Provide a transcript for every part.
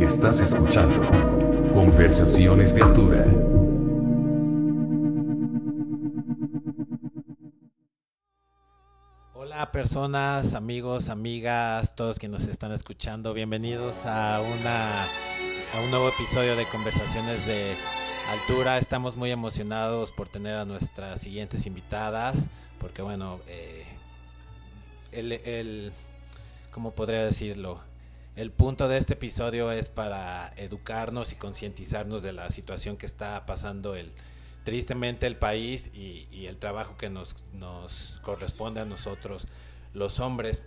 Estás escuchando Conversaciones de Altura. Hola personas, amigos, amigas, todos quienes nos están escuchando, bienvenidos a, una, a un nuevo episodio de Conversaciones de Altura. Estamos muy emocionados por tener a nuestras siguientes invitadas, porque bueno, eh, el, ¿cómo podría decirlo? El punto de este episodio es para educarnos y concientizarnos de la situación que está pasando el, tristemente el país y, el trabajo que nos, corresponde a nosotros los hombres.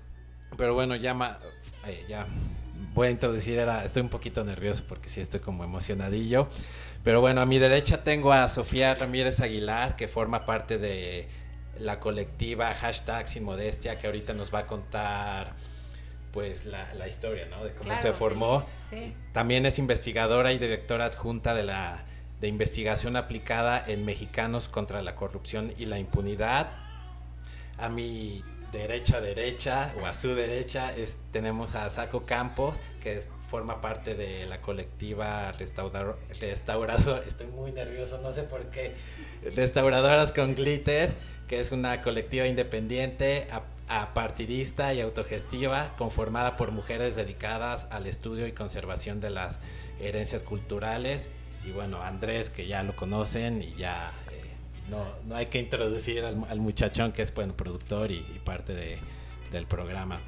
Pero bueno, ya, eh, ya voy a introducir, estoy un poquito nervioso porque sí estoy como emocionadillo. Pero bueno, a mi derecha tengo a Sofía Ramírez Aguilar, que forma parte de la colectiva hashtag sin modestia, que ahorita nos va a contar pues la, la historia, ¿no? De cómo se formó. También es investigadora y directora adjunta de la de investigación aplicada en mexicanos contra la corrupción y la impunidad. A mi derecha derecha o a su derecha es, tenemos a Saco Campos, que forma parte de la colectiva restaurador, restaurador, estoy muy nervioso, no sé por qué, Restauradoras con Glitter, que es una colectiva independiente, apartidista y autogestiva, conformada por mujeres dedicadas al estudio y conservación de las herencias culturales. Y bueno, Andrés, que ya lo conocen y ya eh, no, no, hay que introducir al, muchachón que es bueno, productor y, parte de, del programa.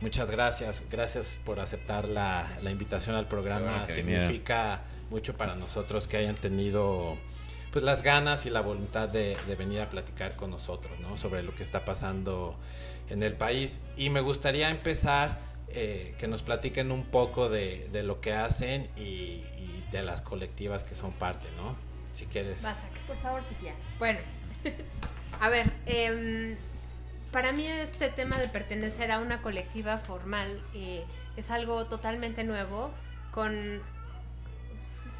Muchas gracias, gracias por aceptar la, la invitación al programa. Significa mucho para nosotros que hayan tenido pues las ganas y la voluntad de, venir a platicar con nosotros, ¿no? Sobre lo que está pasando en el país. Y me gustaría empezar eh, que nos platiquen un poco de, lo que hacen y, de las colectivas que son parte, ¿no? Si quieres. Vas por favor, Sofía. Bueno, a ver, em, para mí este tema de pertenecer a una colectiva formal eh, es algo totalmente nuevo, con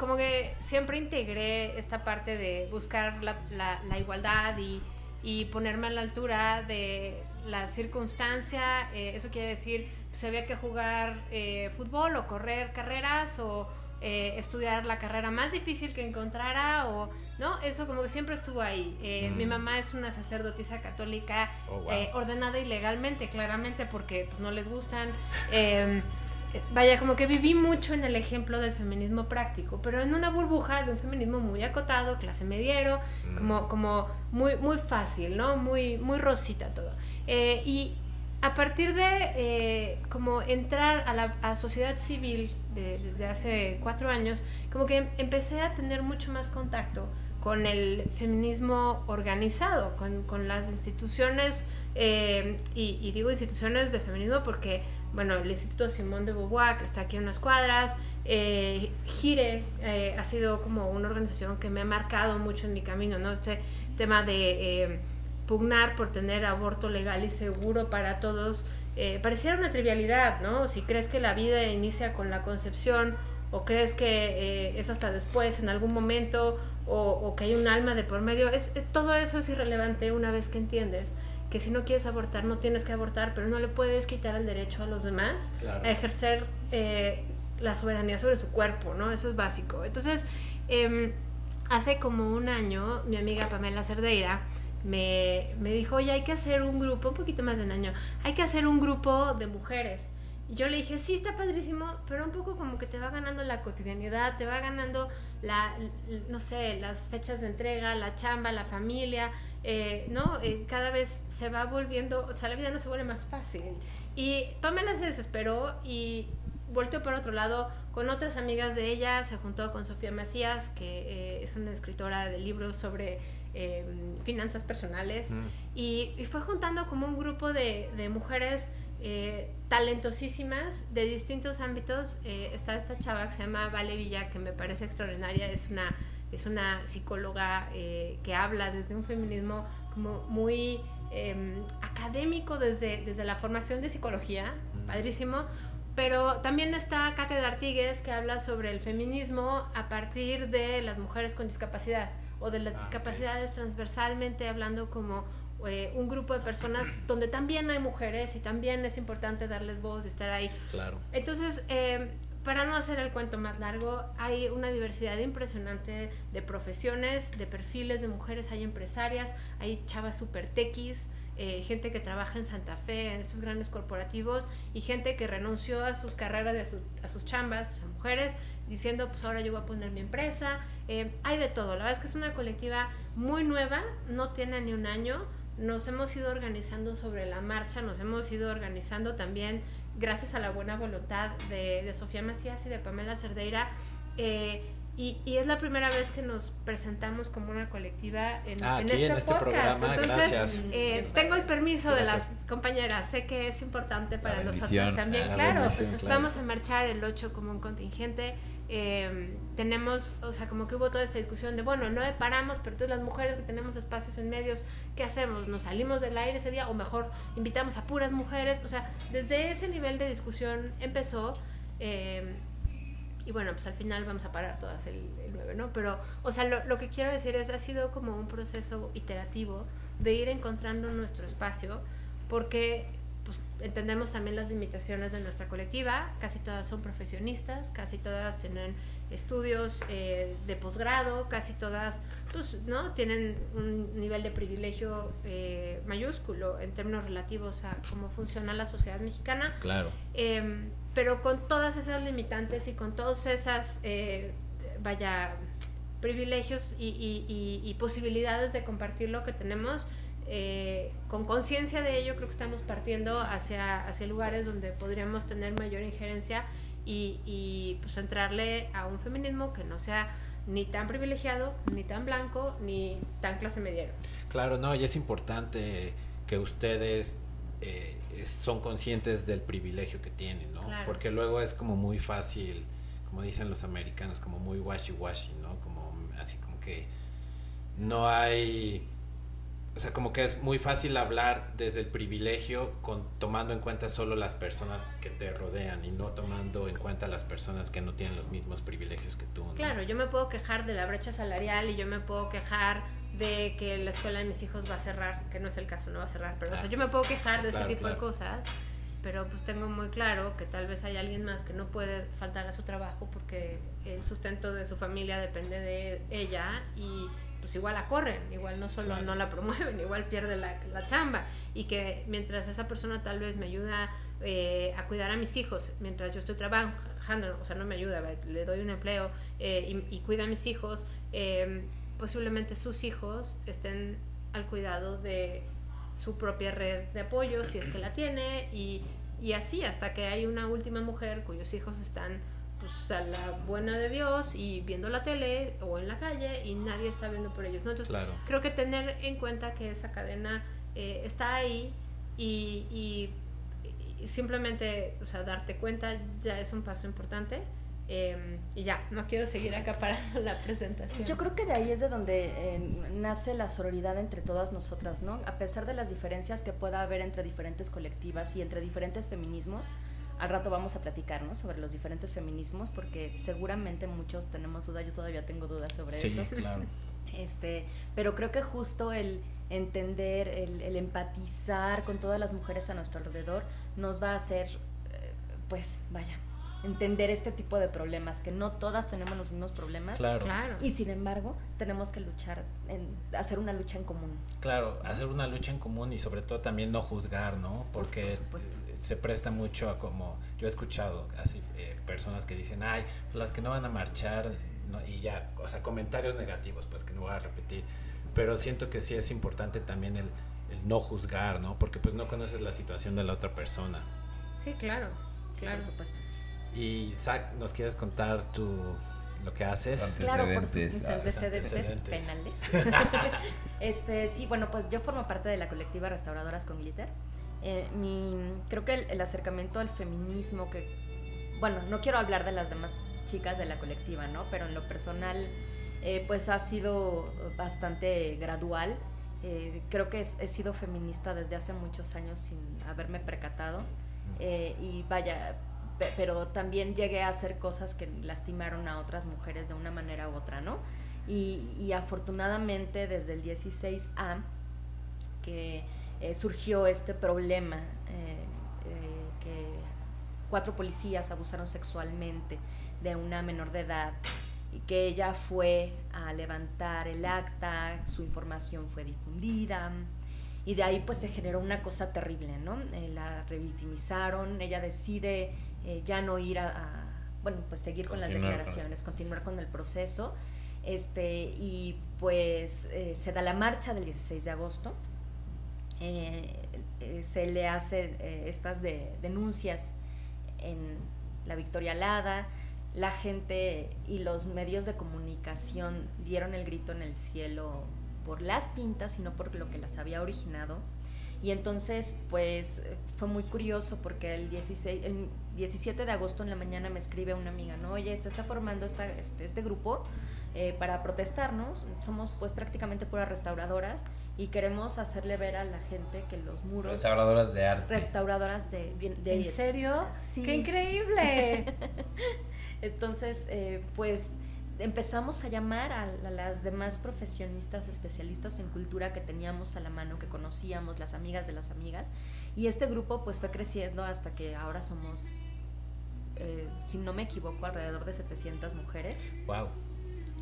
como que siempre integré esta parte de buscar la, la, igualdad y, y, ponerme a la altura de la circunstancia. Eh, eso quiere decir, pues había que jugar eh, fútbol o correr carreras o eh, estudiar la carrera más difícil que encontrara o, ¿no? Eso como que siempre estuvo ahí. Mi mm. mamá es una sacerdotisa católica oh, ordenada ilegalmente, claramente, porque pues, no les gustan. Vaya, como que viví mucho en el ejemplo del feminismo práctico, pero en una burbuja de un feminismo muy acotado, clase mediero, mm. como, como muy, muy fácil, ¿no? Muy, muy rosita todo. Eh, y a partir de eh, como entrar a la sociedad civil desde hace cuatro años, como que empecé a tener mucho más contacto con el feminismo organizado, con, con las instituciones, eh, y, y, digo instituciones de feminismo porque bueno, el Instituto Simón de Beauvoir, que está aquí en unas cuadras, eh, Gire eh, ha sido como una organización que me ha marcado mucho en mi camino, ¿no? Este tema de eh, pugnar por tener aborto legal y seguro para todos, eh, pareciera una trivialidad, ¿no? Si crees que la vida inicia con la concepción o crees que es hasta después, en algún momento, o, o, que hay un alma de por medio, es, todo eso es irrelevante una vez que entiendes que si no quieres abortar, no tienes que abortar, pero no le puedes quitar el derecho a los demás a ejercer eh, la soberanía sobre su cuerpo, ¿no? Eso es básico. Entonces, em, hace como un año, mi amiga Pamela Cerdeira me, me dijo, oye, hay que hacer un grupo, un poquito más de un año, hay que hacer un grupo de mujeres. Y yo le dije, sí, está padrísimo, pero un poco como que te va ganando la cotidianidad, te va ganando la, no sé, las fechas de entrega, la chamba, la familia, eh, ¿no? Eh, cada vez se va volviendo, o sea, la vida no se vuelve más fácil. Y Pamela se desesperó y volteó por otro lado con otras amigas de ella, se juntó con Sofía Macías, que eh, es una escritora de libros sobre em, finanzas personales, mm. y, fue juntando como un grupo de, de mujeres talentosísimas de distintos ámbitos. está esta chava que se llama Vale Villa, que me parece extraordinaria, es una es una psicóloga eh, que habla desde un feminismo como muy em, académico desde, desde la formación de psicología, padrísimo, pero también está Cátedra Artigues que habla sobre el feminismo a partir de las mujeres con discapacidad o de las ah, discapacidades transversalmente hablando como eh, un grupo de personas donde también hay mujeres y también es importante darles voz y estar ahí. Claro. Entonces, eh, para no hacer el cuento más largo, hay una diversidad impresionante de profesiones, de perfiles de mujeres, hay empresarias, hay chavas super tequis, eh, gente que trabaja en Santa Fe, en estos grandes corporativos, y gente que renunció a sus carreras, a, sus chambas, a mujeres, diciendo, pues ahora yo voy a poner mi empresa. hay de todo, la verdad es que es una colectiva muy nueva, no tiene ni un año, nos hemos ido organizando sobre la marcha, nos hemos ido organizando también gracias a la buena voluntad de, Sofía Macías y de Pamela Cerdeira. Eh, y, es la primera vez que nos presentamos como una colectiva en, ah, este, este programa. Entonces, eh, tengo el permiso de las compañeras. Sé que es importante para nosotros también. claro, vamos a marchar el 8 como un contingente. Eh, tenemos, o sea, como que hubo toda esta discusión de, bueno, no paramos, pero entonces las mujeres que tenemos espacios en medios, ¿qué hacemos? ¿Nos salimos del aire ese día? O mejor, invitamos a puras mujeres. O sea, desde ese nivel de discusión empezó. Eh, y bueno, pues al final vamos a parar todas el, 9, ¿no? Pero, o sea, lo, lo, que quiero decir es, ha sido como un proceso iterativo de ir encontrando nuestro espacio, porque pues, entendemos también las limitaciones de nuestra colectiva, casi todas son profesionistas, casi todas tienen estudios eh, de posgrado, casi todas pues, ¿no? tienen un nivel de privilegio eh, mayúsculo en términos relativos a cómo funciona la sociedad mexicana. Claro. Em, pero con todas esas limitantes y con todas esas, eh, vaya, privilegios y posibilidades de compartir lo que tenemos, eh, con conciencia de ello, creo que estamos partiendo hacia, hacia lugares donde podríamos tener mayor injerencia y, y pues entrarle a un feminismo que no sea ni tan privilegiado, ni tan blanco, ni tan clase mediera. Claro, no, y es importante que ustedes eh, son conscientes del privilegio que tienen, ¿no? Porque luego es como muy fácil, como dicen los americanos, como muy washy-washy, ¿no? Como así como que no hay o sea, como que es muy fácil hablar desde el privilegio con, tomando en cuenta solo las personas que te rodean y no tomando en cuenta las personas que no tienen los mismos privilegios que tú. Claro, yo me puedo quejar de la brecha salarial y yo me puedo quejar de que la escuela de mis hijos va a cerrar, que no es el caso, no va a cerrar, pero o sea, yo me puedo quejar de ese tipo de cosas, pero pues tengo muy claro que tal vez hay alguien más que no puede faltar a su trabajo porque el sustento de su familia depende de ella y pues igual la corren, igual no solo no la promueven, igual pierde la, la, chamba. Y que mientras esa persona tal vez me ayuda eh, a cuidar a mis hijos, mientras yo estoy trabajando, o sea, no me ayuda, le doy un empleo eh, y, cuida a mis hijos, em, posiblemente sus hijos estén al cuidado de su propia red de apoyo, si es que la tiene, y, y así hasta que hay una última mujer cuyos hijos están pues, a la buena de Dios y viendo la tele o en la calle y nadie está viendo por ellos. ¿no? Entonces, creo que tener en cuenta que esa cadena eh, está ahí y, y, simplemente, o sea, darte cuenta ya es un paso importante. Em, y ya, no quiero seguir acaparando la presentación. Yo creo que de ahí es de donde em, nace la sororidad entre todas nosotras, ¿no? A pesar de las diferencias que pueda haber entre diferentes colectivas y entre diferentes feminismos, al rato vamos a platicarnos sobre los diferentes feminismos porque seguramente muchos tenemos dudas, yo todavía tengo dudas sobre sí, eso. Claro. Este, pero creo que justo el entender, el, empatizar con todas las mujeres a nuestro alrededor nos va a hacer, eh, pues vaya, entender este tipo de problemas, que no todas tenemos los mismos problemas. Claro. Y sin embargo, tenemos que luchar, en, hacer una lucha en común. Claro, hacer una lucha en común y sobre todo también no juzgar, ¿no? Porque se presta mucho a como, yo he escuchado así eh, personas que dicen, ay, las que no van a marchar, y ya, o sea, comentarios negativos, pues que no voy a repetir. Pero siento que sí es importante también el, el no juzgar, ¿no? Porque pues no conoces la situación de la otra persona. Sí, claro. claro. por supuesto. Y Zach, ¿nos quieres contar tu lo que haces? Claro, por sus antecedentes, penales. este, sí, bueno, pues yo formo parte de la colectiva Restauradoras con Glitter. Eh, mi, creo que el, acercamiento al feminismo, que, bueno, no quiero hablar de las demás chicas de la colectiva, ¿no? Pero en lo personal, eh, pues ha sido bastante gradual. Eh, creo que he sido feminista desde hace muchos años sin haberme percatado. y vaya, pero también llegué a hacer cosas que lastimaron a otras mujeres de una manera u otra, ¿no? Y, afortunadamente desde el 16A que eh, surgió este problema, que cuatro policías abusaron sexualmente de una menor de edad y que ella fue a levantar el acta, su información fue difundida y de ahí pues se generó una cosa terrible, ¿no? Eh, la revictimizaron, ella decide eh, ya no ir a, bueno, pues seguir con las declaraciones, continuar con el proceso, este, y pues eh, se da la marcha del 16 de agosto, se le hacen estas de, denuncias en la Victoria Alada, la gente y los medios de comunicación dieron el grito en el cielo por las pintas, sino por lo que las había originado. Y entonces, pues fue muy curioso porque el, 16, el 17 de agosto en la mañana me escribe una amiga, ¿no? Oye, se está formando esta, este, este grupo eh, para protestarnos. Somos pues prácticamente puras restauradoras y queremos hacerle ver a la gente que los muros... Restauradoras de arte. Restauradoras de... de ¿En serio? Sí. ¡Qué increíble! Entonces, eh, pues empezamos a llamar a, las demás profesionistas especialistas en cultura que teníamos a la mano, que conocíamos, las amigas de las amigas, y este grupo pues fue creciendo hasta que ahora somos, eh, si no me equivoco, alrededor de 700 mujeres. Wow.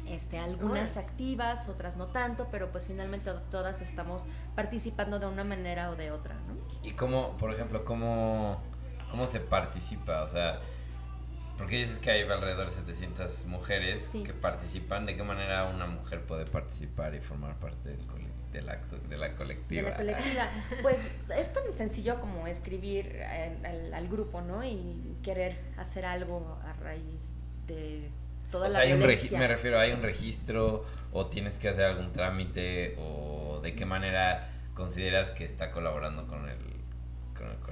Este, algunas activas, otras no tanto, pero pues finalmente todas estamos participando de una manera o de otra, ¿no? ¿Y cómo, por ejemplo, cómo, cómo se participa? O sea, porque dices que hay alrededor de 700 mujeres que participan. ¿De qué manera una mujer puede participar y formar parte del, del acto, de la colectiva? De la colectiva. pues es tan sencillo como escribir al, grupo, ¿no? Y querer hacer algo a raíz de toda la hay me refiero, ¿hay un registro o tienes que hacer algún trámite o de qué manera consideras que está colaborando con el, con el colectivo?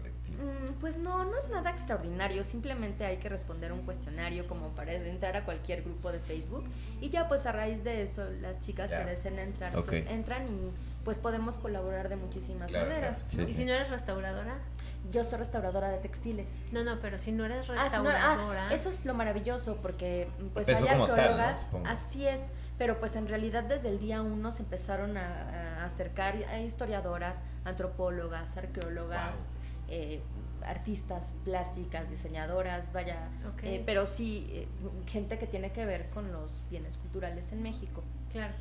Pues no, no es nada extraordinario, simplemente hay que responder un cuestionario como para entrar a cualquier grupo de Facebook y ya pues a raíz de eso las chicas que deseen entrar pues entran y pues podemos colaborar de muchísimas maneras. ¿Y si no eres restauradora? Yo soy restauradora de textiles. No, no, pero si no eres ah, ah, restauradora. eso es lo maravilloso porque pues hay arqueólogas, así es, pero pues en realidad desde el día uno se empezaron a, acercar a historiadoras, antropólogas, arqueólogas. Eh, artistas plásticas, diseñadoras, vaya, eh, pero sí eh, gente que tiene que ver con los bienes culturales en México. Claro.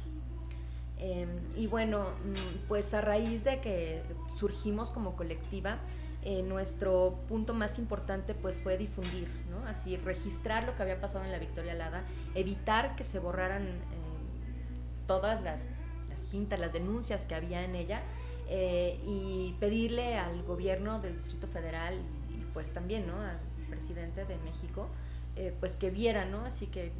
Em, y bueno, mm, pues a raíz de que surgimos como colectiva, nuestro punto más importante pues fue difundir, ¿no? Así, registrar lo que había pasado en la Victoria Alada, evitar que se borraran todas las, las pintas, las denuncias que había en ella, eh, y pedirle al gobierno del Distrito Federal y, pues también ¿no? al presidente de México eh, pues que vieran, ¿no? así que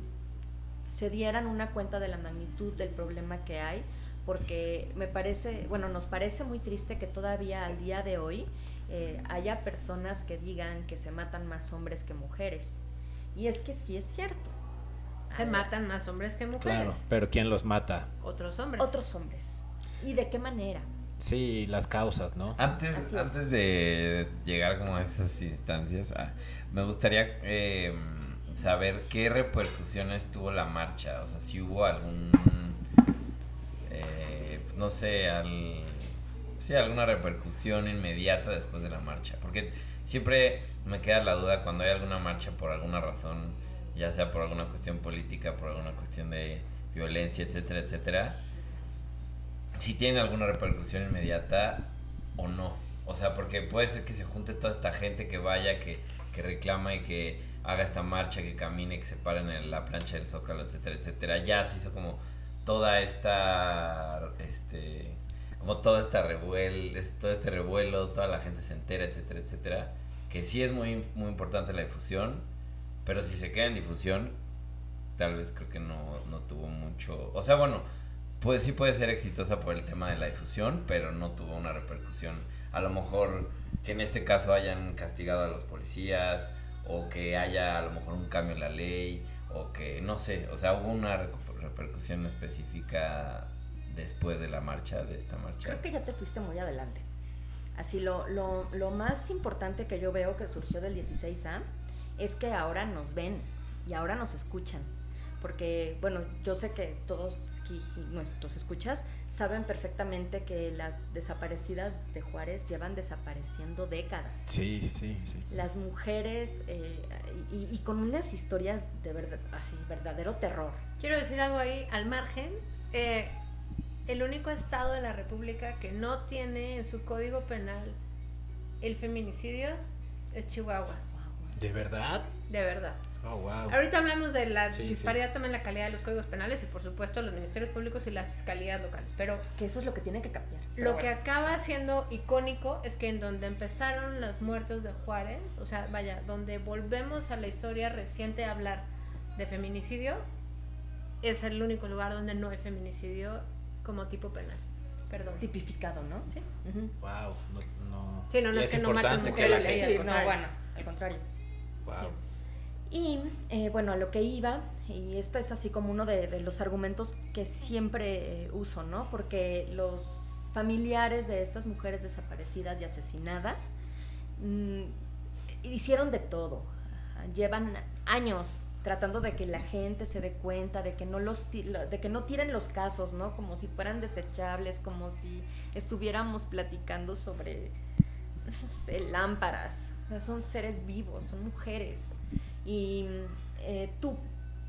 se dieran una cuenta de la magnitud del problema que hay porque me parece, bueno, nos parece muy triste que todavía al día de hoy eh, haya personas que digan que se matan más hombres que mujeres. Y es que sí es cierto. Se matan más hombres que mujeres. Claro, pero ¿quién los mata? Otros hombres. Otros hombres. ¿Y de qué manera? Sí, las causas, ¿no? Antes, antes de llegar como a esas instancias, ah, me gustaría eh, saber qué repercusiones tuvo la marcha. O sea, si hubo algún, eh, pues, no sé, al, sí, alguna repercusión inmediata después de la marcha. Porque siempre me queda la duda cuando hay alguna marcha por alguna razón, ya sea por alguna cuestión política, por alguna cuestión de violencia, etcétera, etcétera si tiene alguna repercusión inmediata o no. O sea, porque puede ser que se junte toda esta gente que vaya, que, que reclama y que haga esta marcha, que camine, que se paren en la plancha del Zócalo, etcétera, etcétera. Ya se hizo como toda esta, este, como toda esta revuelo, todo este revuelo, toda la gente se entera, etcétera, etcétera. Que sí es muy, muy importante la difusión, pero si se queda en difusión, tal vez creo que no, no tuvo mucho, o sea, bueno, pues sí puede ser exitosa por el tema de la difusión, pero no tuvo una repercusión. A lo mejor que en este caso hayan castigado a los policías o que haya a lo mejor un cambio en la ley o que no sé, o sea, hubo una repercusión específica después de la marcha, de esta marcha. Creo que ya te fuiste muy adelante. Así, lo, lo, lo más importante que yo veo que surgió del 16A es que ahora nos ven y ahora nos escuchan porque, bueno, yo sé que todos aquí nuestros escuchas saben perfectamente que las desaparecidas de Juárez llevan desapareciendo décadas. Sí, sí, sí. Las mujeres eh, y, con unas historias de verdad, así, verdadero terror. Quiero decir algo ahí al margen. Eh, el único estado de la República que no tiene en su código penal el feminicidio es Chihuahua. ¿De verdad? De verdad. Oh, wow. Ahorita hablamos de la disparidad también en la calidad de los códigos penales y por supuesto los ministerios públicos y las fiscalías locales, pero que eso es lo que tiene que cambiar. Lo que acaba siendo icónico es que en donde empezaron las muertes de Juárez, o sea, vaya, donde volvemos a la historia reciente a hablar de feminicidio, es el único lugar donde no hay feminicidio como tipo penal. Perdón. Tipificado, ¿no? Sí. Wow, no, no. Sí, no, no es, que no maten mujeres. Sí, no, bueno, al contrario. Wow. Y eh, bueno, a lo que iba, y esto es así como uno de, los argumentos que siempre eh, uso, ¿no? Porque los familiares de estas mujeres desaparecidas y asesinadas mm, hicieron de todo. Llevan años tratando de que la gente se dé cuenta, de que no los de que no tiren los casos, ¿no? Como si fueran desechables, como si estuviéramos platicando sobre no sé, lámparas. O sea, son seres vivos, son mujeres y eh,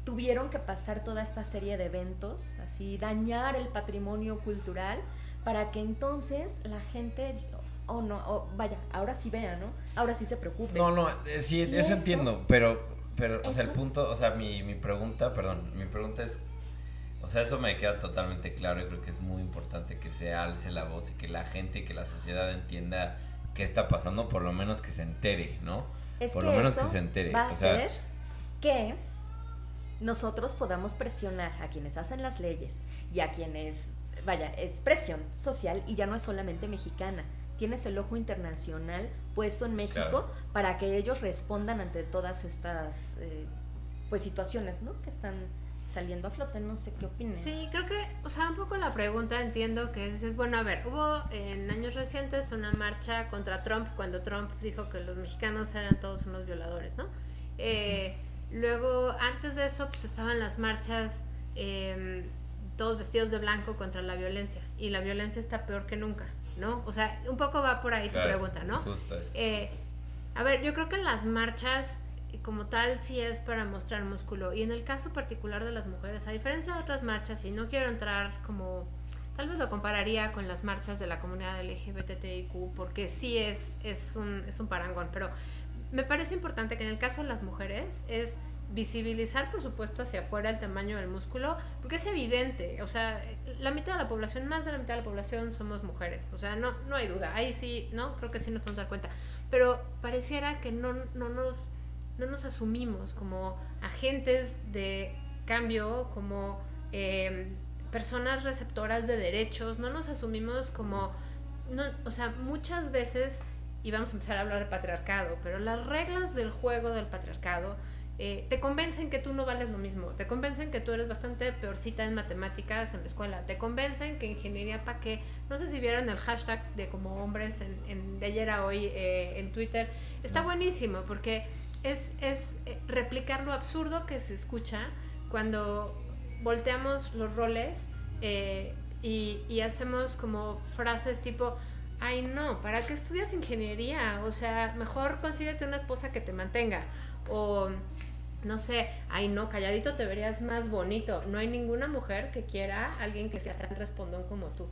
tuvieron que pasar toda esta serie de eventos, así dañar el patrimonio cultural para que entonces la gente oh no, vaya, ahora sí vea, ¿no? Ahora sí se preocupe. No, no, eh, sí, eso, entiendo, pero, pero, o sea, el punto, o sea, mi, mi pregunta, perdón, mi pregunta es, o sea, eso me queda totalmente claro y creo que es muy importante que se alce la voz y que la gente y que la sociedad entienda qué está pasando, por lo menos que se entere, ¿no? Es Por lo menos que se entere. Va a ser que nosotros podamos presionar a quienes hacen las leyes y a quienes, vaya, es presión social y ya no es solamente mexicana. Tienes el ojo internacional puesto en México para que ellos respondan ante todas estas eh, pues situaciones, ¿no? Que están saliendo a flote, no sé qué opinas. Sí, creo que, o sea, un poco la pregunta entiendo que es, bueno, a ver, hubo en años recientes una marcha contra Trump cuando Trump dijo que los mexicanos eran todos unos violadores, ¿no? Eh, luego, antes de eso, pues estaban las marchas em, todos vestidos de blanco contra la violencia y la violencia está peor que nunca, ¿no? O sea, un poco va por ahí tu pregunta, ¿no? Eh, a ver, yo creo que las marchas como tal sí es para mostrar músculo. Y en el caso particular de las mujeres, a diferencia de otras marchas, y no quiero entrar como, tal vez lo compararía con las marchas de la comunidad LGBTIQ, porque sí es, es, un, es un parangón, pero me parece importante que en el caso de las mujeres es visibilizar, por supuesto, hacia afuera el tamaño del músculo, porque es evidente, o sea, la mitad de la población, más de la mitad de la población somos mujeres, o sea, no, no hay duda, ahí sí, ¿no? Creo que sí nos podemos dar cuenta, pero pareciera que no, no nos no nos asumimos como agentes de cambio, como em, personas receptoras de derechos, no nos asumimos como, no, o sea, muchas veces, y vamos a empezar a hablar de patriarcado, pero las reglas del juego del patriarcado eh, te convencen que tú no vales lo mismo, te convencen que tú eres bastante peorcita en matemáticas en la escuela, te convencen que ingeniería para qué, no sé si vieron el hashtag de como hombres en, de ayer a hoy eh, en Twitter, está buenísimo porque es, es eh, replicar lo absurdo que se escucha cuando volteamos los roles eh, y, hacemos como frases tipo, ay no, ¿para qué estudias ingeniería? O sea, mejor consíguete una esposa que te mantenga. O, no sé, ay no, calladito te verías más bonito. No hay ninguna mujer que quiera a alguien que sea tan respondón como tú.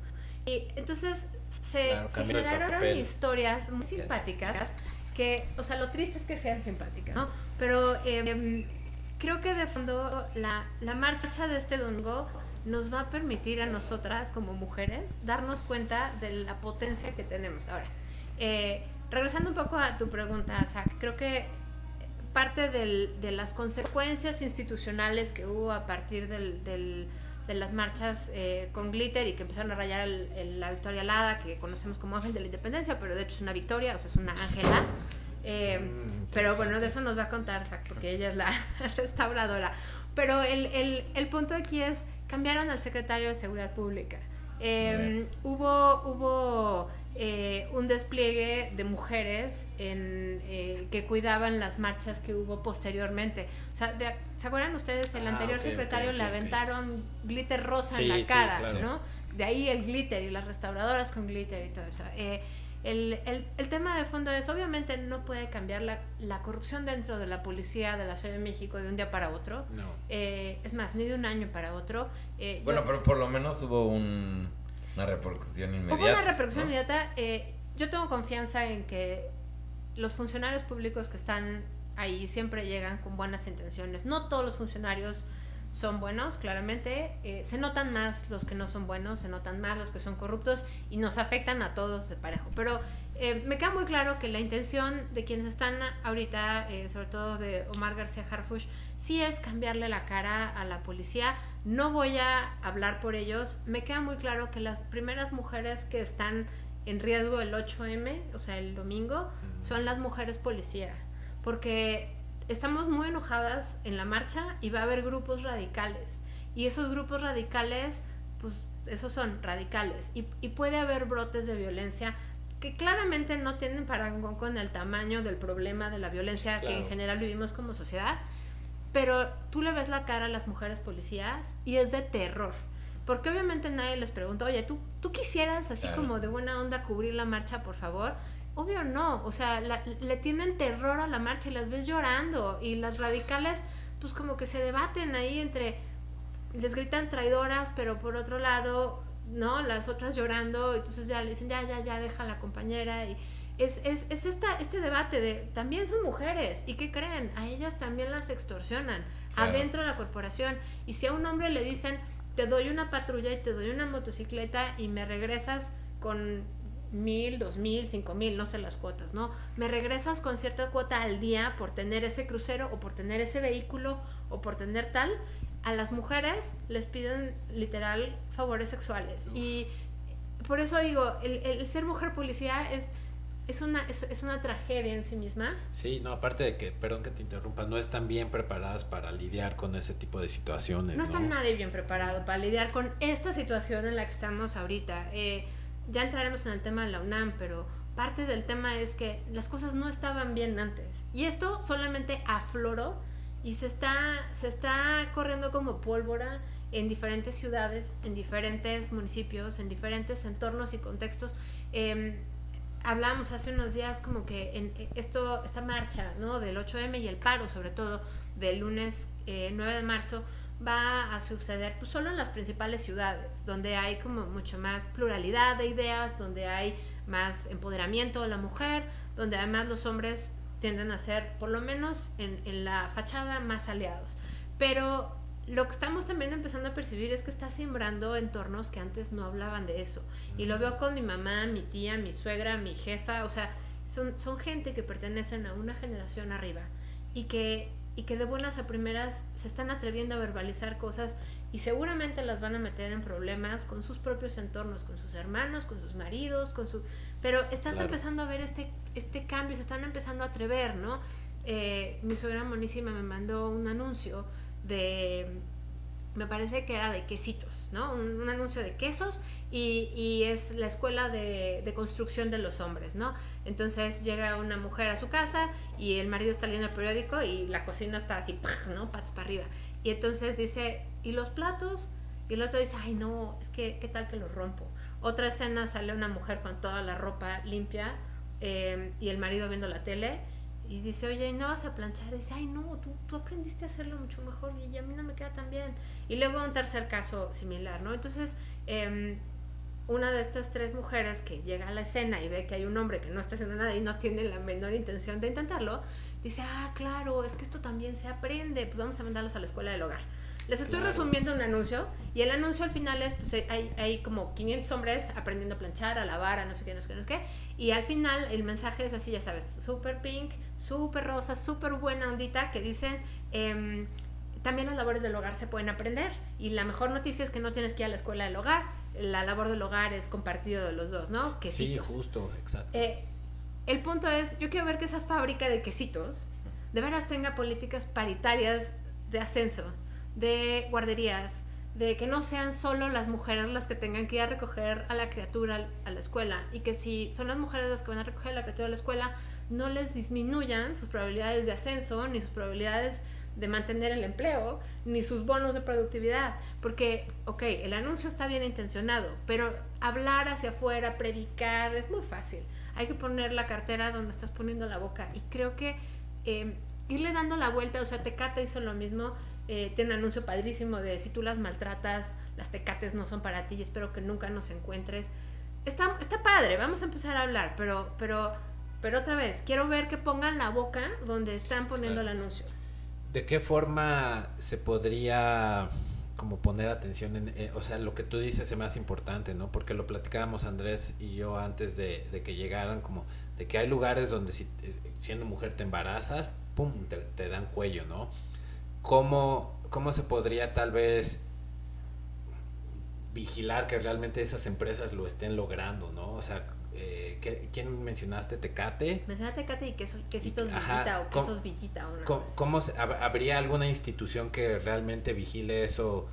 Y entonces se, se generaron historias muy simpáticas que, o sea, lo triste es que sean simpáticas, ¿no? Pero em, creo que de fondo la, la marcha de este domingo nos va a permitir a nosotras como mujeres darnos cuenta de la potencia que tenemos. Ahora, eh, regresando un poco a tu pregunta, Zach, creo que parte de las consecuencias institucionales que hubo a partir del de las marchas eh, con glitter y que empezaron a rayar la Victoria Alada, que conocemos como Ángel de la Independencia, pero de hecho es una victoria, o sea, es una ángela. Eh, mm, pero bueno, de eso nos va a contar Zach, porque ella es la restauradora. Pero el, el, el punto aquí es, cambiaron al secretario de Seguridad Pública. Eh, hubo hubo eh, un despliegue de mujeres en, eh, que cuidaban las marchas que hubo posteriormente. O sea, ¿se acuerdan ustedes? El Ah, anterior secretario ok, le ok, ok. aventaron glitter rosa Sí, en la sí, cara, claro. ¿no? De ahí el glitter y las restauradoras con glitter y todo eso. Eh, el, el, el tema de fondo es, obviamente no puede cambiar la, la corrupción dentro de la policía de la Ciudad de México de un día para otro. No. Eh, es más, ni de un año para otro. Eh, Bueno, yo- pero por lo menos hubo un, una repercusión inmediata. Hubo una repercusión ¿no? inmediata. eh, yo tengo confianza en que los funcionarios públicos que están ahí siempre llegan con buenas intenciones. No todos los funcionarios son buenos, claramente. eh, se notan más los que no son buenos, se notan más los que son corruptos y nos afectan a todos de parejo. Pero eh, me queda muy claro que la intención de quienes están ahorita, eh, sobre todo de Omar García Harfush, sí es cambiarle la cara a la policía. No voy a hablar por ellos. Me queda muy claro que las primeras mujeres que están en riesgo el 8M, o sea, el domingo, son las mujeres policía. Porque estamos muy enojadas en la marcha y va a haber grupos radicales. Y esos grupos radicales, pues esos son radicales. Y, y puede haber brotes de violencia que claramente no tienen parangón con el tamaño del problema de la violencia que en general vivimos como sociedad. Pero tú le ves la cara a las mujeres policías y es de terror. Porque obviamente nadie les pregunta, oye, ¿tú, tú quisieras así Claro. como de buena onda cubrir la marcha, por favor? Obvio no, o sea, la- le tienen terror a la marcha y las ves llorando. Y las radicales, pues como que se debaten ahí entre, les gritan traidoras, pero por otro lado, ¿no? Las otras llorando, entonces ya le dicen, ya, ya, ya, deja a la compañera. Y es, es, es esta, este debate de, también son mujeres, ¿y qué creen? A ellas también las extorsionan, Claro. adentro de la corporación. Y si a un hombre le dicen, te doy una patrulla y te doy una motocicleta y me regresas con mil, dos mil, cinco mil, no sé las cuotas, ¿no? Me regresas con cierta cuota al día por tener ese crucero o por tener ese vehículo o por tener tal. A las mujeres les piden literal favores sexuales. Uf. Y por eso digo, el, el ser mujer policía es, es, una, es, es una tragedia en sí misma. Sí, no, aparte de que, perdón que te interrumpa, no están bien preparadas para lidiar con ese tipo de situaciones. No No, está nadie bien preparado para lidiar con esta situación en la que estamos ahorita. Eh, ya entraremos en el tema de la UNAM, pero parte del tema es que las cosas no estaban bien antes. Y esto solamente afloró y se está, se está corriendo como pólvora en diferentes ciudades, en diferentes municipios, en diferentes entornos y contextos. Eh, hablábamos hace unos días como que en eh, esto, esta marcha ¿no? del 8M y el paro sobre todo del lunes eh, 9 de marzo va a suceder pues, solo en las principales ciudades, donde hay como mucho más pluralidad de ideas, donde hay más empoderamiento de la mujer, donde además los hombres tienden a ser, por lo menos en, en la fachada, más aliados. Pero lo que estamos también empezando a percibir es que está sembrando entornos que antes no hablaban de eso. Y lo veo con mi mamá, mi tía, mi suegra, mi jefa, o sea, son, son gente que pertenecen a una generación arriba y que, y que de buenas a primeras se están atreviendo a verbalizar cosas y seguramente las van a meter en problemas con sus propios entornos, con sus hermanos, con sus maridos, con su... Pero estás Claro. empezando a ver este, este cambio, se están empezando a atrever, ¿no? Eh, mi suegra monísima me mandó un anuncio de me parece que era de quesitos, ¿no? Un, un anuncio de quesos y, es la escuela de, construcción de los hombres, ¿no? Entonces llega una mujer a su casa y el marido está leyendo el periódico y la cocina está así, ¿no? Patas para arriba. Y entonces dice, ¿y los platos? Y el otro dice, ay no, es que, ¿qué tal que los rompo? Otra escena sale una mujer con toda la ropa limpia eh, y el marido viendo la tele y dice, oye, ¿y no vas a planchar? Dice, ay, no, tú, tú aprendiste a hacerlo mucho mejor y a mí no me queda tan bien. Y luego un tercer caso similar, ¿no? Entonces, eh, una de estas tres mujeres que llega a la escena y ve que hay un hombre que no está haciendo nada y no tiene la menor intención de intentarlo, dice, ah, claro, es que esto también se aprende, pues vamos a mandarlos a la escuela del hogar. Les estoy Claro. resumiendo un anuncio y el anuncio al final es, pues hay, hay como 500 hombres aprendiendo a planchar, a lavar, a no sé qué, no sé qué, no sé qué. Y al final el mensaje es así, ya sabes, súper pink, súper rosa, súper buena ondita, que dicen, em, también las labores del hogar se pueden aprender. Y la mejor noticia es que no tienes que ir a la escuela del hogar. La labor del hogar es compartido de los dos, ¿no? Sí, Quesitos. justo, exacto. Eh, el punto es, yo quiero ver que esa fábrica de quesitos de veras tenga políticas paritarias de ascenso, de guarderías, de que no sean solo las mujeres las que tengan que ir a recoger a la criatura a la escuela y que si son las mujeres las que van a recoger a la criatura a la escuela, no les disminuyan sus probabilidades de ascenso ni sus probabilidades de mantener el empleo, ni sus bonos de productividad. Porque, ok, el anuncio está bien intencionado, pero hablar hacia afuera, predicar, es muy fácil. Hay que poner la cartera donde estás poniendo la boca. Y creo que eh, irle dando la vuelta, o sea, Tecate hizo lo mismo eh, tiene un anuncio padrísimo de si tú las maltratas, las tecates no son para ti y espero que nunca nos encuentres. Está, está padre, vamos a empezar a hablar, pero, pero, pero otra vez, quiero ver que pongan la boca donde están poniendo el anuncio. ¿De qué forma se podría como poner atención en, eh, o sea, lo que tú dices es más importante, ¿no? Porque lo platicábamos Andrés y yo antes de, que llegaran, como de que hay lugares donde si eh, siendo mujer te embarazas, pum, te, te dan cuello, ¿no? Cómo, cómo se podría tal vez vigilar que realmente esas empresas lo estén logrando, ¿no? O sea, eh, ¿quién mencionaste? ¿Tecate? Mencionaste Tecate y quesos, quesitos Villita o quesos Villita. ¿Cómo, habría alguna institución que realmente vigile eso?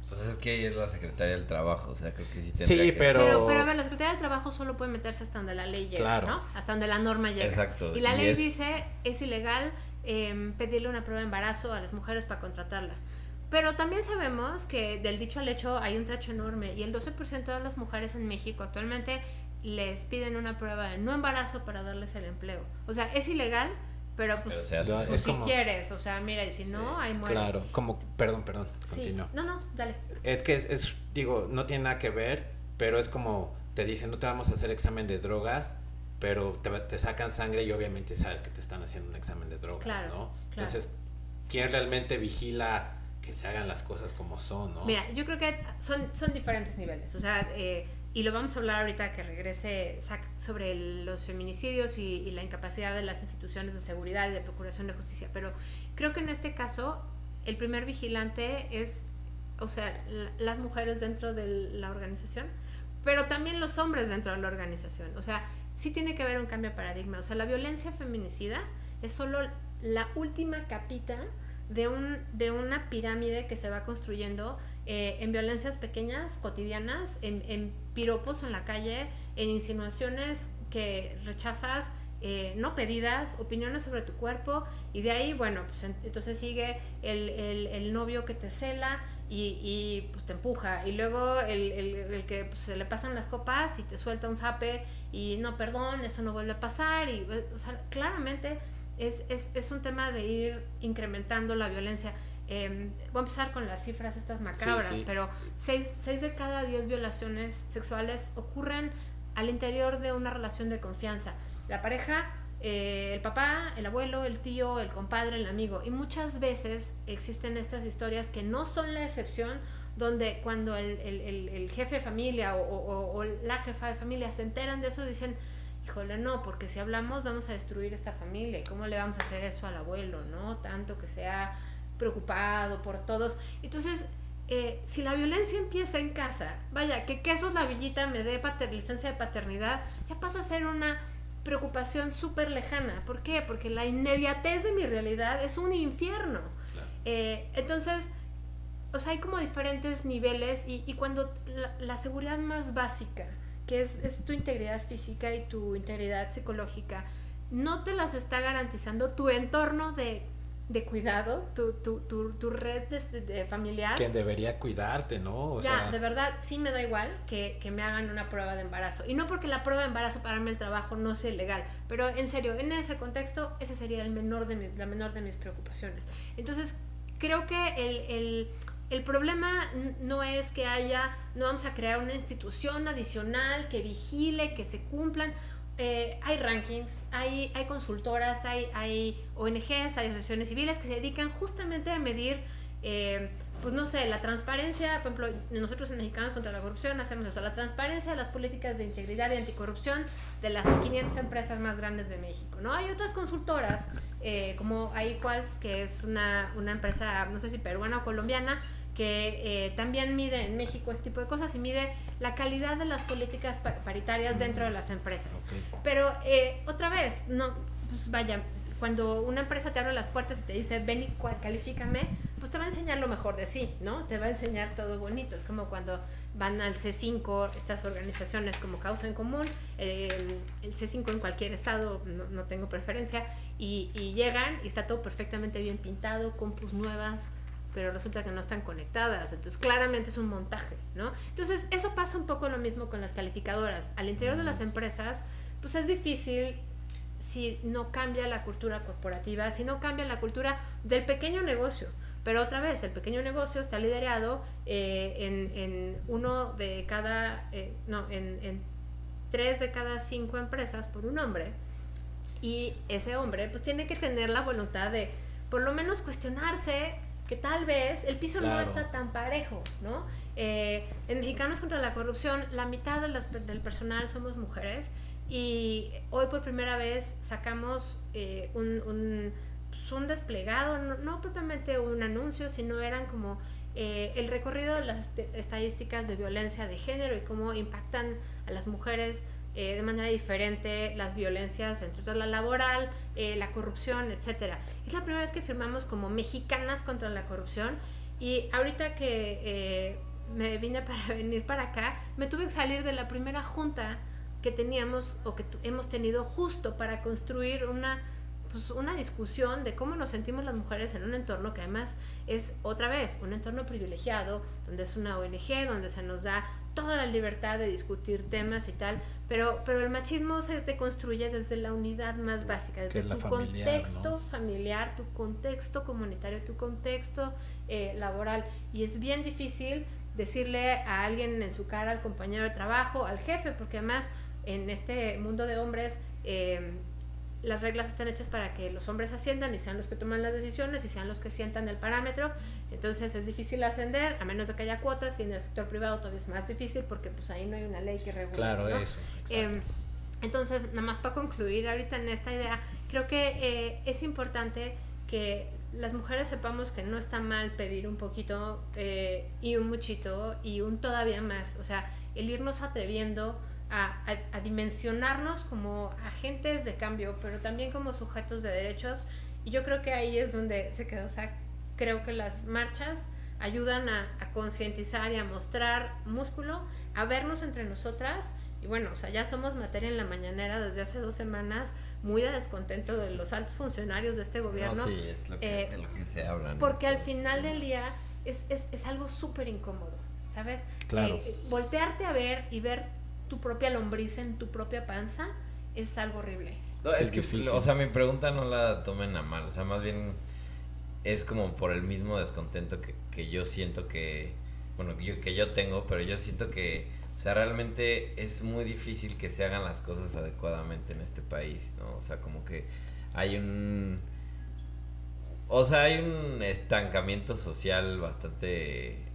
Pues es que ella es la secretaria del trabajo, o sea, creo que sí tendría Sí, pero... pero... pero... a ver, la secretaria del trabajo solo puede meterse hasta donde la ley llega, ¿no? Hasta donde la norma llega. Exacto. Y la ley dice, es ilegal Em, pedirle una prueba de embarazo a las mujeres para contratarlas. Pero también sabemos que del dicho al hecho hay un tracho enorme y el 12% de las mujeres en México actualmente les piden una prueba de no embarazo para darles el empleo. O sea, es ilegal, pero pues, pues si quieres, o sea, mira, y si no, hay muere. Claro, como, perdón, perdón, continúo. No, no, dale. Es que es, digo, no tiene nada que ver, pero es como te dicen, no te vamos a hacer examen de drogas, pero te, sacan sangre y obviamente sabes que te están haciendo un examen de drogas, ¿no? Entonces, ¿quién realmente vigila que se hagan las cosas como son, ¿no? Mira, yo creo que son, son diferentes niveles, o sea, eh, y lo vamos a hablar ahorita que regrese sobre los feminicidios y, la incapacidad de las instituciones de seguridad y de procuración de justicia, pero creo que en este caso el primer vigilante es, o sea, las mujeres dentro de la organización, pero también los hombres dentro de la organización, o sea, sí tiene que haber un cambio de paradigma. O sea, la violencia feminicida es solo la última capita de, un, de una pirámide que se va construyendo eh, en violencias pequeñas, cotidianas, en, piropos en la calle, en insinuaciones que rechazas, eh, no pedidas, opiniones sobre tu cuerpo, y de ahí, bueno, pues entonces sigue el, el novio que te cela, y, y, pues te empuja. Y luego el, el, el que pues, se le pasan las copas y te suelta un zape y no, perdón, eso no vuelve a pasar. Y, o sea, claramente es, es, es un tema de ir incrementando la violencia. Eh, voy a empezar con las cifras estas macabras, pero 6 de cada 10 violaciones sexuales ocurren al interior de una relación de confianza. La pareja eh, el papá, el abuelo, el tío, el compadre, el amigo. Y muchas veces existen estas historias que no son la excepción, donde cuando el, el, el, jefe de familia o, la jefa de familia se enteran de eso, dicen, híjole, no, porque si hablamos vamos a destruir esta familia. ¿Cómo le vamos a hacer eso al abuelo, no? Tanto que sea preocupado por todos. Entonces, eh, si la violencia empieza en casa, vaya, que quesos la villita me dé licencia de paternidad, ya pasa a ser una preocupación súper lejana. ¿Por qué? Porque la inmediatez de mi realidad es un infierno. Eh, entonces, o sea, hay como diferentes niveles y, y cuando la, seguridad más básica, que es, es, tu integridad física y tu integridad psicológica, no te las está garantizando tu entorno de de cuidado, tu, tu, tu, tu red de, familiar. Que debería cuidarte, ¿no? O ya, de verdad, sí me da igual que, que, me hagan una prueba de embarazo. Y no porque la prueba de embarazo para mí el trabajo no sea ilegal, pero en serio, en ese contexto, ese sería el menor de la menor de mis preocupaciones. Entonces, creo que el, el, el problema no es que haya, no vamos a crear una institución adicional que vigile, que se cumplan. Eh, hay rankings, hay, consultoras, hay, ONGs, hay asociaciones civiles que se dedican justamente a medir, eh, pues no sé, la transparencia, por ejemplo, nosotros en Mexicanos contra la Corrupción hacemos eso, la transparencia de las políticas de integridad y anticorrupción de las 500 empresas más grandes de México, ¿no? Hay otras consultoras, eh, como iQuals, que es una empresa, no sé si peruana o colombiana, que eh, también mide en México este tipo de cosas y mide la calidad de las políticas paritarias dentro de las empresas. Pero eh, otra vez, no, pues vaya, cuando una empresa te abre las puertas y te dice, ven y califícame, pues te va a enseñar lo mejor de sí, ¿no? Te va a enseñar todo bonito. Es como cuando van al C5, estas organizaciones como Causa en Común, eh, el C5 en cualquier estado, no, tengo preferencia, y, y, llegan y está todo perfectamente bien pintado, compus nuevas, pero resulta que no están conectadas. Entonces, claramente es un montaje, ¿no? Entonces, eso pasa un poco lo mismo con las calificadoras. Al interior de las empresas, pues es difícil si no cambia la cultura corporativa, si no cambia la cultura del pequeño negocio. Pero otra vez, el pequeño negocio está liderado eh, en, en, uno de cada, eh, no, en, en, tres de cada cinco empresas por un hombre. Y ese hombre pues tiene que tener la voluntad de por lo menos cuestionarse que tal vez el piso no está tan parejo, ¿no? Eh, en Mexicanos contra la Corrupción, la mitad de las, del personal somos mujeres y hoy por primera vez sacamos un, un pues, un desplegado, no, propiamente un anuncio, sino eran como eh, el recorrido de las estadísticas de violencia de género y cómo impactan a las mujeres eh, de manera diferente las violencias, entre todas la laboral, eh, la corrupción, etc. Es la primera vez que firmamos como mexicanas contra la corrupción y ahorita que me vine para venir para acá, me tuve que salir de la primera junta que teníamos o que hemos tenido justo para construir una pues, una discusión de cómo nos sentimos las mujeres en un entorno que además es otra vez un entorno privilegiado, donde es una ONG, donde se nos da toda la libertad de discutir temas y tal, pero, pero el machismo se deconstruye desde la unidad más básica, desde tu contexto familiar, tu contexto comunitario, tu contexto eh, laboral. Y es bien difícil decirle a alguien en su cara, al compañero de trabajo, al jefe, porque además en este mundo de hombres eh, las reglas están hechas para que los hombres asciendan y sean los que toman las decisiones y sean los que sientan el parámetro. Entonces es difícil ascender, a menos de que haya cuotas, y en el sector privado todavía es más difícil porque pues ahí no hay una ley que regule claro, eso. Eh, entonces, nada más para concluir ahorita en esta idea, creo que eh, es importante que las mujeres sepamos que no está mal pedir un poquito eh, y un muchito y un todavía más. O sea, el irnos atreviendo a, dimensionarnos como agentes de cambio, pero también como sujetos de derechos. Y yo creo que ahí es donde se quedó. O sea, creo que las marchas ayudan a, concientizar y a mostrar músculo, a vernos entre nosotras. Y bueno, o sea, ya somos materia en la mañanera desde hace dos semanas, muy de descontento de los altos funcionarios de este gobierno. sí, es lo que, eh, de lo que se habla. Porque al final del día es, es, es algo súper incómodo, ¿sabes? Claro. Eh, voltearte a ver y ver tu propia lombriz en tu propia panza es algo horrible. No, es, que, o sea, mi pregunta no la tomen a mal, o sea, más bien es como por el mismo descontento que, que yo siento que, bueno, que yo, que yo tengo, pero yo siento que, o sea, realmente es muy difícil que se hagan las cosas adecuadamente en este país, ¿no? O sea, como que hay un... O sea, hay un estancamiento social bastante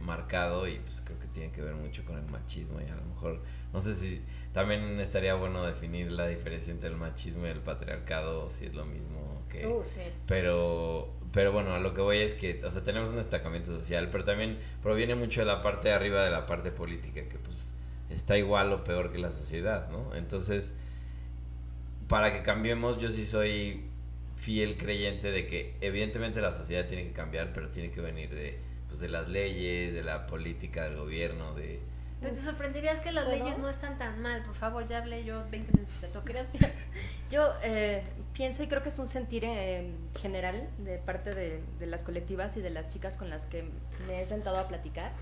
marcado y pues creo que tiene que ver mucho con el machismo y a lo mejor no sé si también estaría bueno definir la diferencia entre el machismo y el patriarcado si es lo mismo que uh, sí. pero pero bueno a lo que voy es que o sea tenemos un destacamiento social pero también proviene mucho de la parte de arriba de la parte política que pues está igual o peor que la sociedad no entonces para que cambiemos yo sí soy fiel creyente de que evidentemente la sociedad tiene que cambiar pero tiene que venir de pues, de las leyes, de la política del gobierno, de... Pero te sorprenderías que las leyes no están tan mal. Por favor, ya hablé yo 20 minutos de toque. Gracias. Yo eh, pienso y creo que es un sentir en general de parte de, de, las colectivas y de las chicas con las que me he sentado a platicar,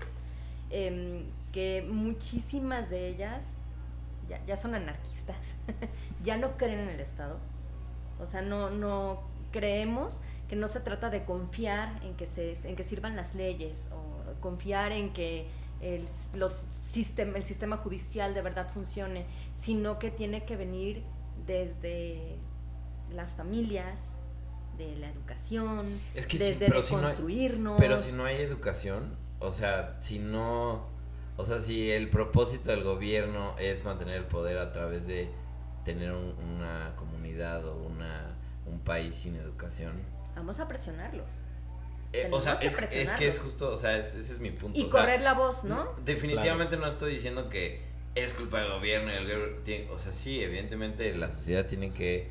eh, que muchísimas de ellas ya, ya son anarquistas, ya no creen en el Estado. O sea, no, no creemos que no se trata de confiar en que, se, en que sirvan las leyes o confiar en que el, los sistema, el sistema judicial de verdad funcione, sino que tiene que venir desde las familias, de la educación, desde construirnos. pero si no hay educación, o sea, si no, o sea, si el propósito del gobierno es mantener el poder a través de tener una comunidad o una, un país sin educación, vamos a presionarlos. Eh, o sea, es, es, que es justo, o sea, ese es mi punto. Y correr la voz, ¿no? Definitivamente no estoy diciendo que es culpa del gobierno y el gobierno o sea, sí, evidentemente la sociedad tiene que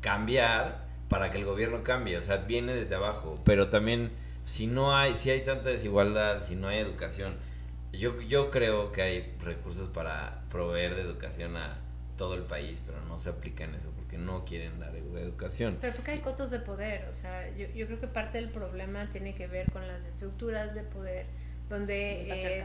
cambiar para que el gobierno cambie, o sea, viene desde abajo, pero también si no hay, si hay tanta desigualdad, si no hay educación, yo, yo creo que hay recursos para proveer de educación a todo el país, pero no se aplica en eso porque no quieren dar educación. Pero porque hay cotos de poder, o sea, yo, yo creo que parte del problema tiene que ver con las estructuras de poder, donde eh,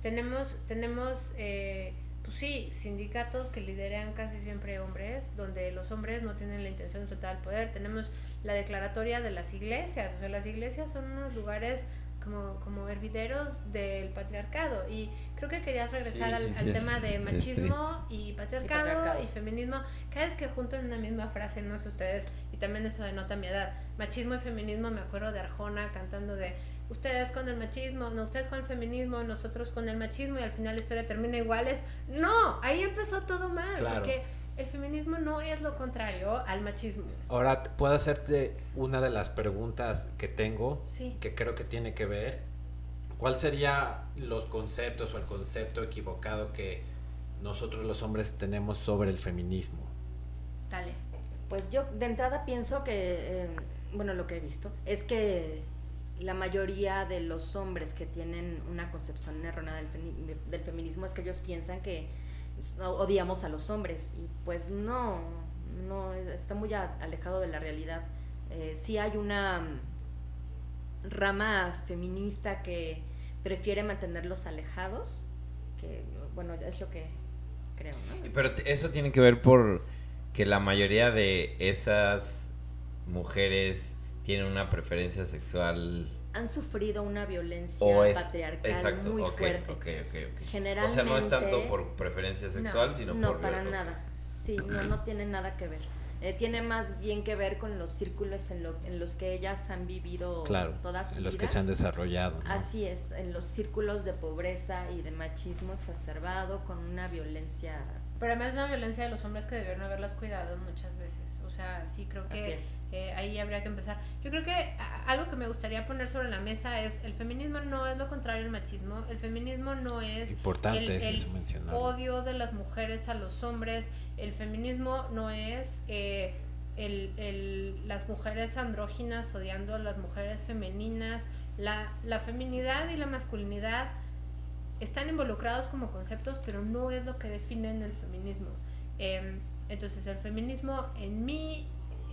tenemos, tenemos eh, pues sí, sindicatos que lideran casi siempre hombres, donde los hombres no tienen la intención de soltar el poder. Tenemos la declaratoria de las iglesias, o sea, las iglesias son unos lugares como, como hervideros del patriarcado. Y creo que querías regresar al, tema de machismo y, patriarcado y, feminismo. Cada vez que junto en una misma frase, no sé ustedes, y también eso denota mi edad, machismo y feminismo, me acuerdo de Arjona cantando de ustedes con el machismo, no, ustedes con el feminismo, nosotros con el machismo y al final la historia termina iguales. No, ahí empezó todo mal, porque el feminismo no es lo contrario al machismo. Ahora, puedo hacerte una de las preguntas que tengo, que creo que tiene que ver. ¿Cuál sería los conceptos o el concepto equivocado que nosotros los hombres tenemos sobre el feminismo? Dale. Pues yo de entrada pienso que, eh, bueno, lo que he visto, es que la mayoría de los hombres que tienen una concepción errónea del, del feminismo es que ellos piensan que odiamos a los hombres y pues no, no está muy alejado de la realidad. Eh, sí hay una rama feminista que prefiere mantenerlos alejados, que bueno, es lo que creo. Pero eso tiene que ver por que la mayoría de esas mujeres tienen una preferencia sexual han sufrido una violencia patriarcal muy fuerte. Generalmente, o sea, no es tanto por preferencia sexual, sino por... No, para nada. Sí, no, no tiene nada que ver. Eh, tiene más bien que ver con los círculos en, lo, en los que ellas han vivido claro, toda su en los que se han desarrollado. Así es, en los círculos de pobreza y de machismo exacerbado con una violencia pero además es una violencia de los hombres que debieron haberlas cuidado muchas veces. O sea, sí creo que eh, ahí habría que empezar. Yo creo que algo que me gustaría poner sobre la mesa es el feminismo no es lo contrario al machismo. El feminismo no es Importante el, odio de las mujeres a los hombres. El feminismo no es eh, el, el, las mujeres andróginas odiando a las mujeres femeninas. La, la feminidad y la masculinidad están involucrados como conceptos, pero no es lo que definen el feminismo. Em, entonces el feminismo en mi,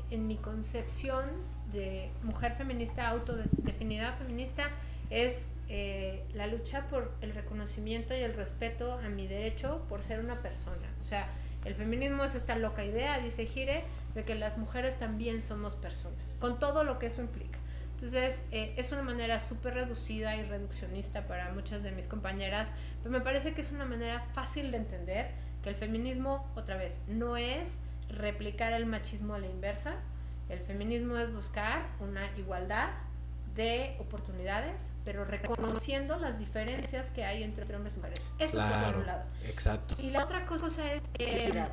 en mi concepción de mujer feminista, autodefinida feminista, es eh, la lucha por el reconocimiento y el respeto a mi derecho por ser una persona. O sea, el feminismo es esta loca idea, dice Gire, de que las mujeres también somos personas, con todo lo que eso implica. Entonces, eh, es una manera súper reducida y reduccionista para muchas de mis compañeras, pero me parece que es una manera fácil de entender que el feminismo, otra vez, no es replicar el machismo a la inversa. El feminismo es buscar una igualdad de oportunidades, pero reconociendo las diferencias que hay entre hombres y mujeres. Eso por un lado. Exacto. Y la otra cosa es eh,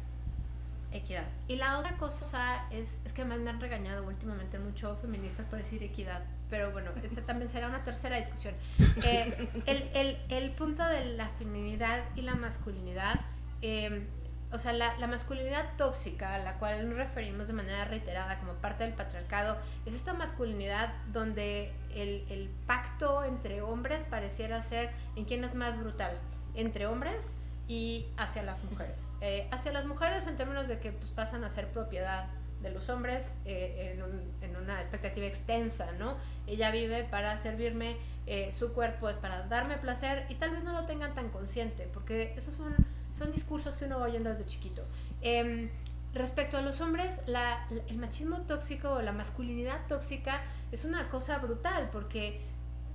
Equidad. Y la otra cosa es, es que me han regañado últimamente mucho feministas por decir equidad, pero bueno, esa también será una tercera discusión. Eh, el, el, el, punto de la feminidad y la masculinidad, em, o sea, la, la, masculinidad tóxica, a la cual nos referimos de manera reiterada como parte del patriarcado, es esta masculinidad donde el, el pacto entre hombres pareciera ser en quién es más brutal, entre hombres y hacia las mujeres. Eh, hacia las mujeres en términos de que pues, pasan a ser propiedad de los hombres eh, en, una expectativa extensa, ¿no? Ella vive para servirme, eh, su cuerpo es para darme placer y tal vez no lo tengan tan consciente, porque esos son, son discursos que uno va oyendo desde chiquito. Em, respecto a los hombres, el machismo tóxico o la masculinidad tóxica es una cosa brutal, porque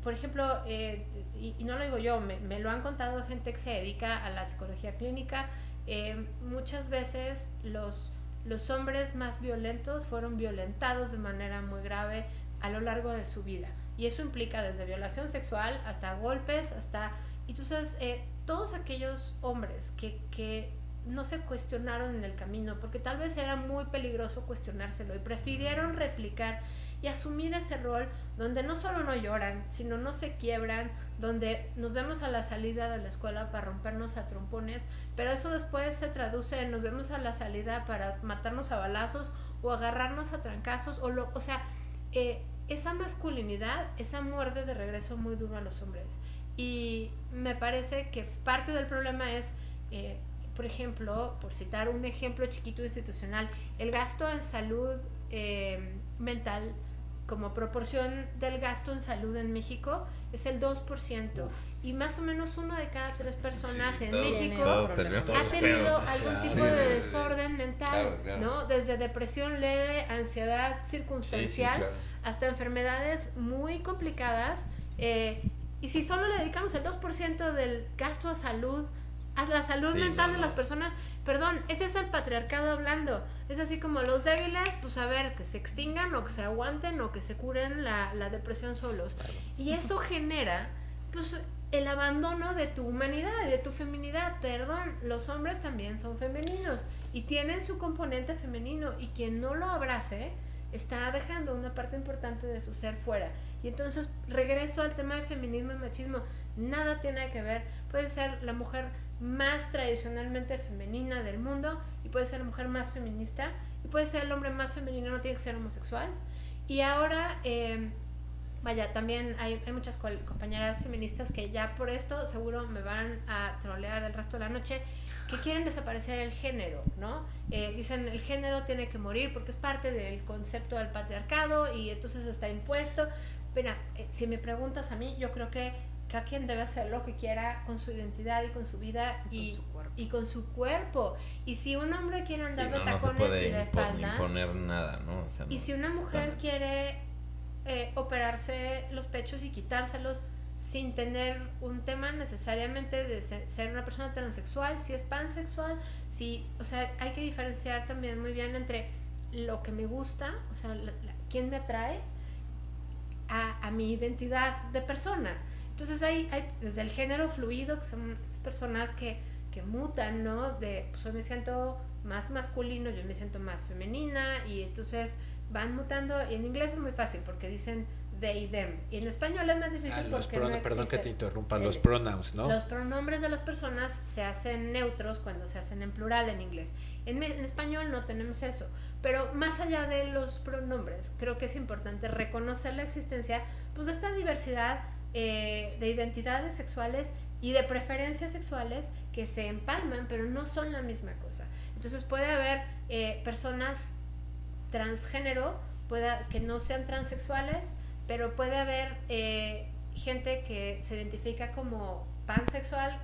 por ejemplo, eh, y, no lo digo yo, me, lo han contado gente que se dedica a la psicología clínica, eh, muchas veces los, los hombres más violentos fueron violentados de manera muy grave a lo largo de su vida. Y eso implica desde violación sexual hasta golpes, hasta... Entonces, eh, todos aquellos hombres que, que no se cuestionaron en el camino, porque tal vez era muy peligroso cuestionárselo y prefirieron replicar y asumir ese rol donde no solo no lloran, sino no se quiebran, donde nos vemos a la salida de la escuela para rompernos a trompones, pero eso después se traduce en nos vemos a la salida para matarnos a balazos o agarrarnos a trancazos, o, lo, o sea, eh, esa masculinidad, esa muerde de regreso muy duro a los hombres. Y me parece que parte del problema es, eh, por ejemplo, por citar un ejemplo chiquito institucional, el gasto en salud eh, mental como proporción del gasto en salud en México es el 2%. Y más o menos uno de cada tres personas en México ha tenido algún tipo de desorden mental, ¿no? Desde depresión leve, ansiedad circunstancial, hasta enfermedades muy complicadas. Eh, y si solo le dedicamos el 2% del gasto a salud, a la salud mental de las personas, perdón, ese es el patriarcado hablando. Es así como los débiles, pues a ver, que se extingan o que se aguanten o que se curen la, la depresión solos. Y eso genera, pues, el abandono de tu humanidad y de tu feminidad. Perdón, los hombres también son femeninos y tienen su componente femenino y quien no lo abrace está dejando una parte importante de su ser fuera. Y entonces regreso al tema de feminismo y machismo. Nada tiene que ver. Puede ser la mujer más tradicionalmente femenina del mundo y puede ser la mujer más feminista y puede ser el hombre más femenino, no tiene que ser homosexual. Y ahora, eh, vaya, también hay, hay muchas compañeras feministas que ya por esto seguro me van a trolear el resto de la noche, que quieren desaparecer el género, ¿no? Eh, dicen el género tiene que morir porque es parte del concepto del patriarcado y entonces está impuesto. Pero eh, si me preguntas a mí, yo creo que cada quien debe hacer lo que quiera con su identidad y con su vida y, y, con, su cuerpo. Y si un hombre quiere andar de tacones y de falda. nada, ¿no? y si una mujer quiere eh, operarse los pechos y quitárselos sin tener un tema necesariamente de ser una persona transexual, si es pansexual, si, o sea, hay que diferenciar también muy bien entre lo que me gusta, o sea, quién me atrae, a, a mi identidad de persona. Entonces hay, hay desde el género fluido, que son estas personas que, que mutan, ¿no? De, pues hoy me siento más masculino, yo me siento más femenina y entonces van mutando. Y en inglés es muy fácil porque dicen they them. Y en español es más difícil ah, porque no Perdón que te interrumpa, los pronouns, ¿no? Los pronombres de las personas se hacen neutros cuando se hacen en plural en inglés. En, en español no tenemos eso. Pero más allá de los pronombres, creo que es importante reconocer la existencia pues, de esta diversidad eh, de identidades sexuales y de preferencias sexuales que se empalman, pero no son la misma cosa. Entonces puede haber eh, personas transgénero pueda, que no sean transexuales, pero puede haber eh, gente que se identifica como pansexual,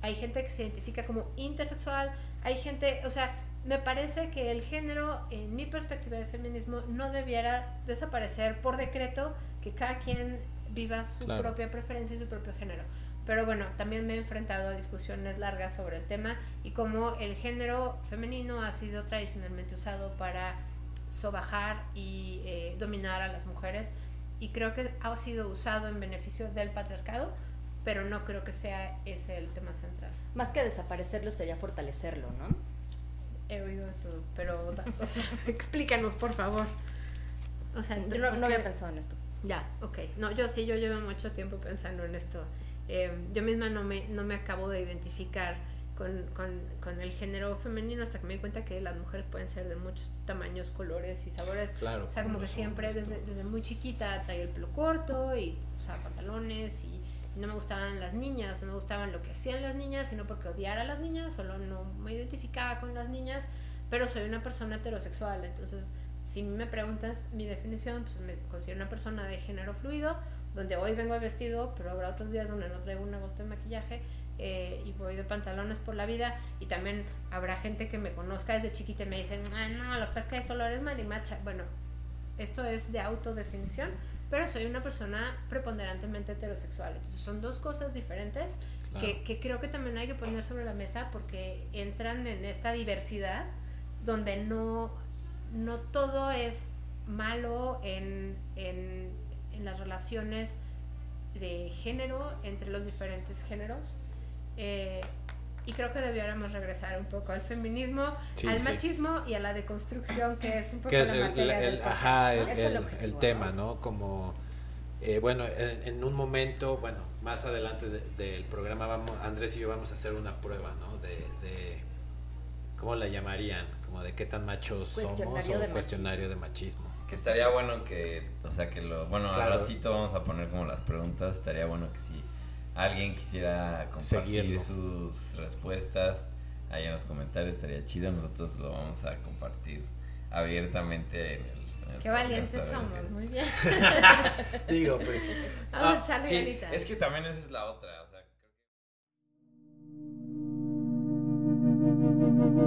hay gente que se identifica como intersexual, hay gente, o sea, me parece que el género, en mi perspectiva de feminismo, no debiera desaparecer por decreto, que cada quien viva su propia preferencia y su propio género. Pero bueno, también me he enfrentado a discusiones largas sobre el tema y cómo el género femenino ha sido tradicionalmente usado para sobajar y eh, dominar a las mujeres y creo que ha sido usado en beneficio del patriarcado, pero no creo que sea ese el tema central. Más que desaparecerlo sería fortalecerlo, ¿no? He oído todo, pero explícanos por favor. O sea, yo no había pensado en esto. Ya, ok. No, yo sí, yo llevo mucho tiempo pensando en esto. Eh, yo misma no me, no me acabo de identificar con, con, con, el género femenino hasta que me di cuenta que las mujeres pueden ser de muchos tamaños, colores y sabores. Claro. O sea, como que siempre desde, desde, muy chiquita traía el pelo corto y usaba pantalones y, no me gustaban las niñas, no me gustaban lo que hacían las niñas, sino porque odiara a las niñas, solo no me identificaba con las niñas, pero soy una persona heterosexual, entonces si me preguntas mi definición, pues me considero una persona de género fluido, donde hoy vengo vestido, pero habrá otros días donde no traigo una gota de maquillaje eh, y voy de pantalones por la vida. Y también habrá gente que me conozca desde chiquita y me dicen, ah, no, lo que pasa es que solo eres marimacha. Bueno, esto es de autodefinición, pero soy una persona preponderantemente heterosexual. Entonces son dos cosas diferentes que, que creo que también hay que poner sobre la mesa porque entran en esta diversidad donde no no todo es malo en, en, las relaciones de género entre los diferentes géneros. Eh, y creo que debiéramos regresar un poco al feminismo, al machismo y a la deconstrucción, que es un poco la el, ajá, el, tema, ¿no? Como, eh, bueno, en, un momento, bueno, más adelante del programa, vamos, Andrés y yo vamos a hacer una prueba, ¿no? De, de ¿cómo la llamarían? Como de qué tan machos somos o cuestionario de machismo. Que estaría bueno que, o sea, que lo, bueno, al ratito vamos a poner como las preguntas, estaría bueno que si alguien quisiera compartir sus respuestas ahí en los comentarios, estaría chido, nosotros lo vamos a compartir abiertamente en el Qué valientes somos, muy bien. Digo, pues. Vamos a ah, echarle sí, Es que también esa es la otra.